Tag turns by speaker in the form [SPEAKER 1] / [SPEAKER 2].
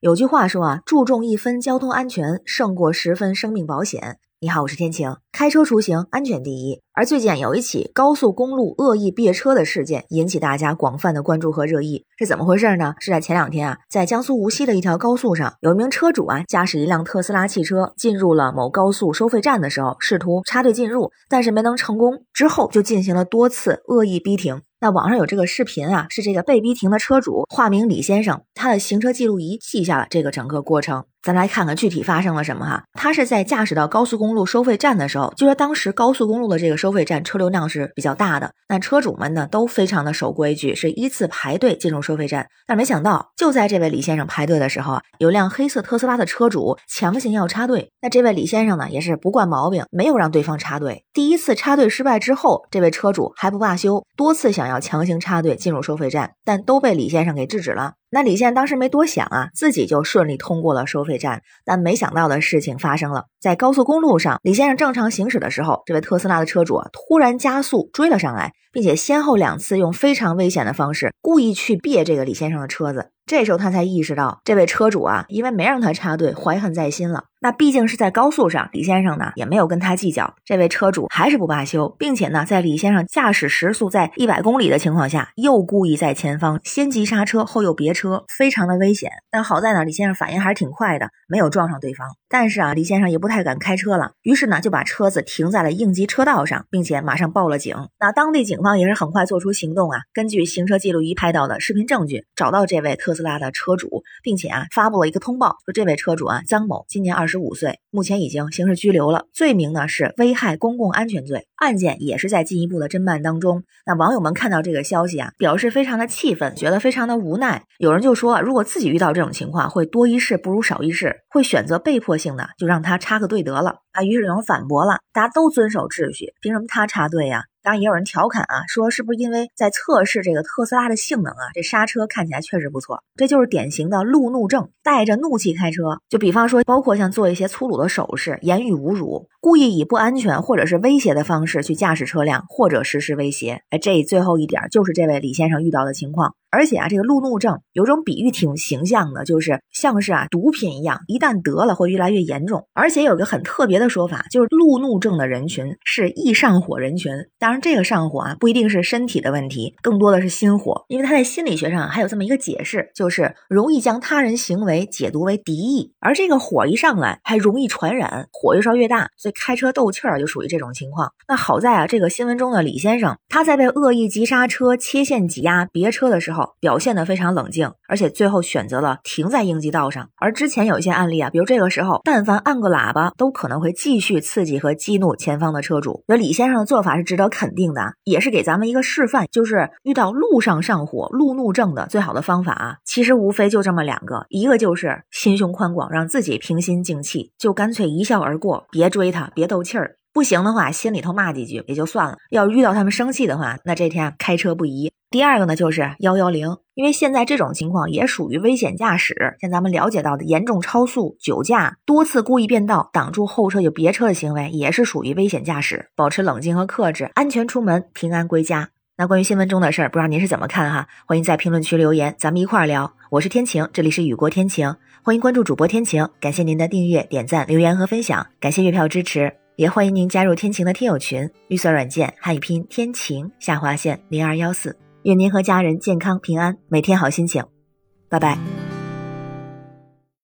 [SPEAKER 1] 有句话说啊，注重一分交通安全胜过十分生命保险。你好，我是天晴，开车出行安全第一。而最近有一起高速公路恶意别车的事件，引起大家广泛的关注和热议。是怎么回事呢？是在前两天啊，在江苏无锡的一条高速上，有一名车主啊，驾驶一辆特斯拉汽车进入了某高速收费站的时候，试图插队进入，但是没能成功，之后就进行了多次恶意逼停。那网上有这个视频啊，是这个被逼停的车主，化名李先生，他的行车记录仪记下了这个整个过程。咱来看看具体发生了什么哈。他是在驾驶到高速公路收费站的时候，就说当时高速公路的这个收费站车流量是比较大的，那车主们呢都非常的守规矩，是依次排队进入收费站。但没想到，就在这位李先生排队的时候啊，有辆黑色特斯拉的车主强行要插队。那这位李先生呢，也是不惯毛病，没有让对方插队。第一次插队失败之后，这位车主还不罢休，多次想要强行插队进入收费站，但都被李先生给制止了。那李现当时没多想啊，自己就顺利通过了收费站。但没想到的事情发生了，在高速公路上，李先生正常行驶的时候，这位特斯拉的车主啊突然加速追了上来，并且先后两次用非常危险的方式故意去别这个李先生的车子。这时候他才意识到，这位车主啊，因为没让他插队，怀恨在心了。那毕竟是在高速上，李先生呢也没有跟他计较。这位车主还是不罢休，并且呢，在李先生驾驶时速在一百公里的情况下，又故意在前方先急刹车，后又别车，非常的危险。但好在呢，李先生反应还是挺快的，没有撞上对方。但是啊，李先生也不太敢开车了，于是呢，就把车子停在了应急车道上，并且马上报了警。那当地警方也是很快做出行动啊，根据行车记录仪拍到的视频证据，找到这位特斯拉的车主，并且啊，发布了一个通报，说这位车主啊，张某，今年二十五岁，目前已经刑事拘留了，罪名呢是危害公共安全罪，案件也是在进一步的侦办当中。那网友们看到这个消息啊，表示非常的气愤，觉得非常的无奈。有人就说，如果自己遇到这种情况，会多一事不如少一事，会选择被迫性的就让他插个队得了啊。于是有人反驳了，大家都遵守秩序，凭什么他插队呀？当然也有人调侃啊，说是不是因为在测试这个特斯拉的性能啊？这刹车看起来确实不错，这就是典型的路怒症，带着怒气开车。就比方说，包括像做一些粗鲁的手势、言语侮辱，故意以不安全或者是威胁的方式去驾驶车辆，或者实施威胁。哎，这最后一点就是这位李先生遇到的情况。而且啊，这个路怒症有种比喻挺形象的，就是像是啊毒品一样，一旦得了会越来越严重。而且有个很特别的说法，就是路怒症的人群是易上火人群。当然，这个上火啊不一定是身体的问题，更多的是心火。因为他在心理学上还有这么一个解释，就是容易将他人行为解读为敌意，而这个火一上来还容易传染，火越烧越大，所以开车斗气儿就属于这种情况。那好在啊，这个新闻中的李先生，他在被恶意急刹车、切线挤压、别车的时候。表现得非常冷静，而且最后选择了停在应急道上。而之前有一些案例啊，比如这个时候，但凡按个喇叭，都可能会继续刺激和激怒前方的车主。那李先生的做法是值得肯定的，也是给咱们一个示范，就是遇到路上上火、路怒症的最好的方法啊，其实无非就这么两个，一个就是心胸宽广，让自己平心静气，就干脆一笑而过，别追他，别斗气儿。不行的话，心里头骂几句也就算了。要是遇到他们生气的话，那这天开车不宜。第二个呢，就是幺幺零，因为现在这种情况也属于危险驾驶。像咱们了解到的，严重超速、酒驾、多次故意变道、挡住后车就别车的行为，也是属于危险驾驶。保持冷静和克制，安全出门，平安归家。那关于新闻中的事儿，不知道您是怎么看哈？欢迎在评论区留言，咱们一块儿聊。我是天晴，这里是雨过天晴，欢迎关注主播天晴。感谢您的订阅、点赞、留言和分享，感谢月票支持。也欢迎您加入天晴的听友群，绿色软件汉语拼天晴下划线零二幺四，愿您和家人健康平安，每天好心情，拜拜。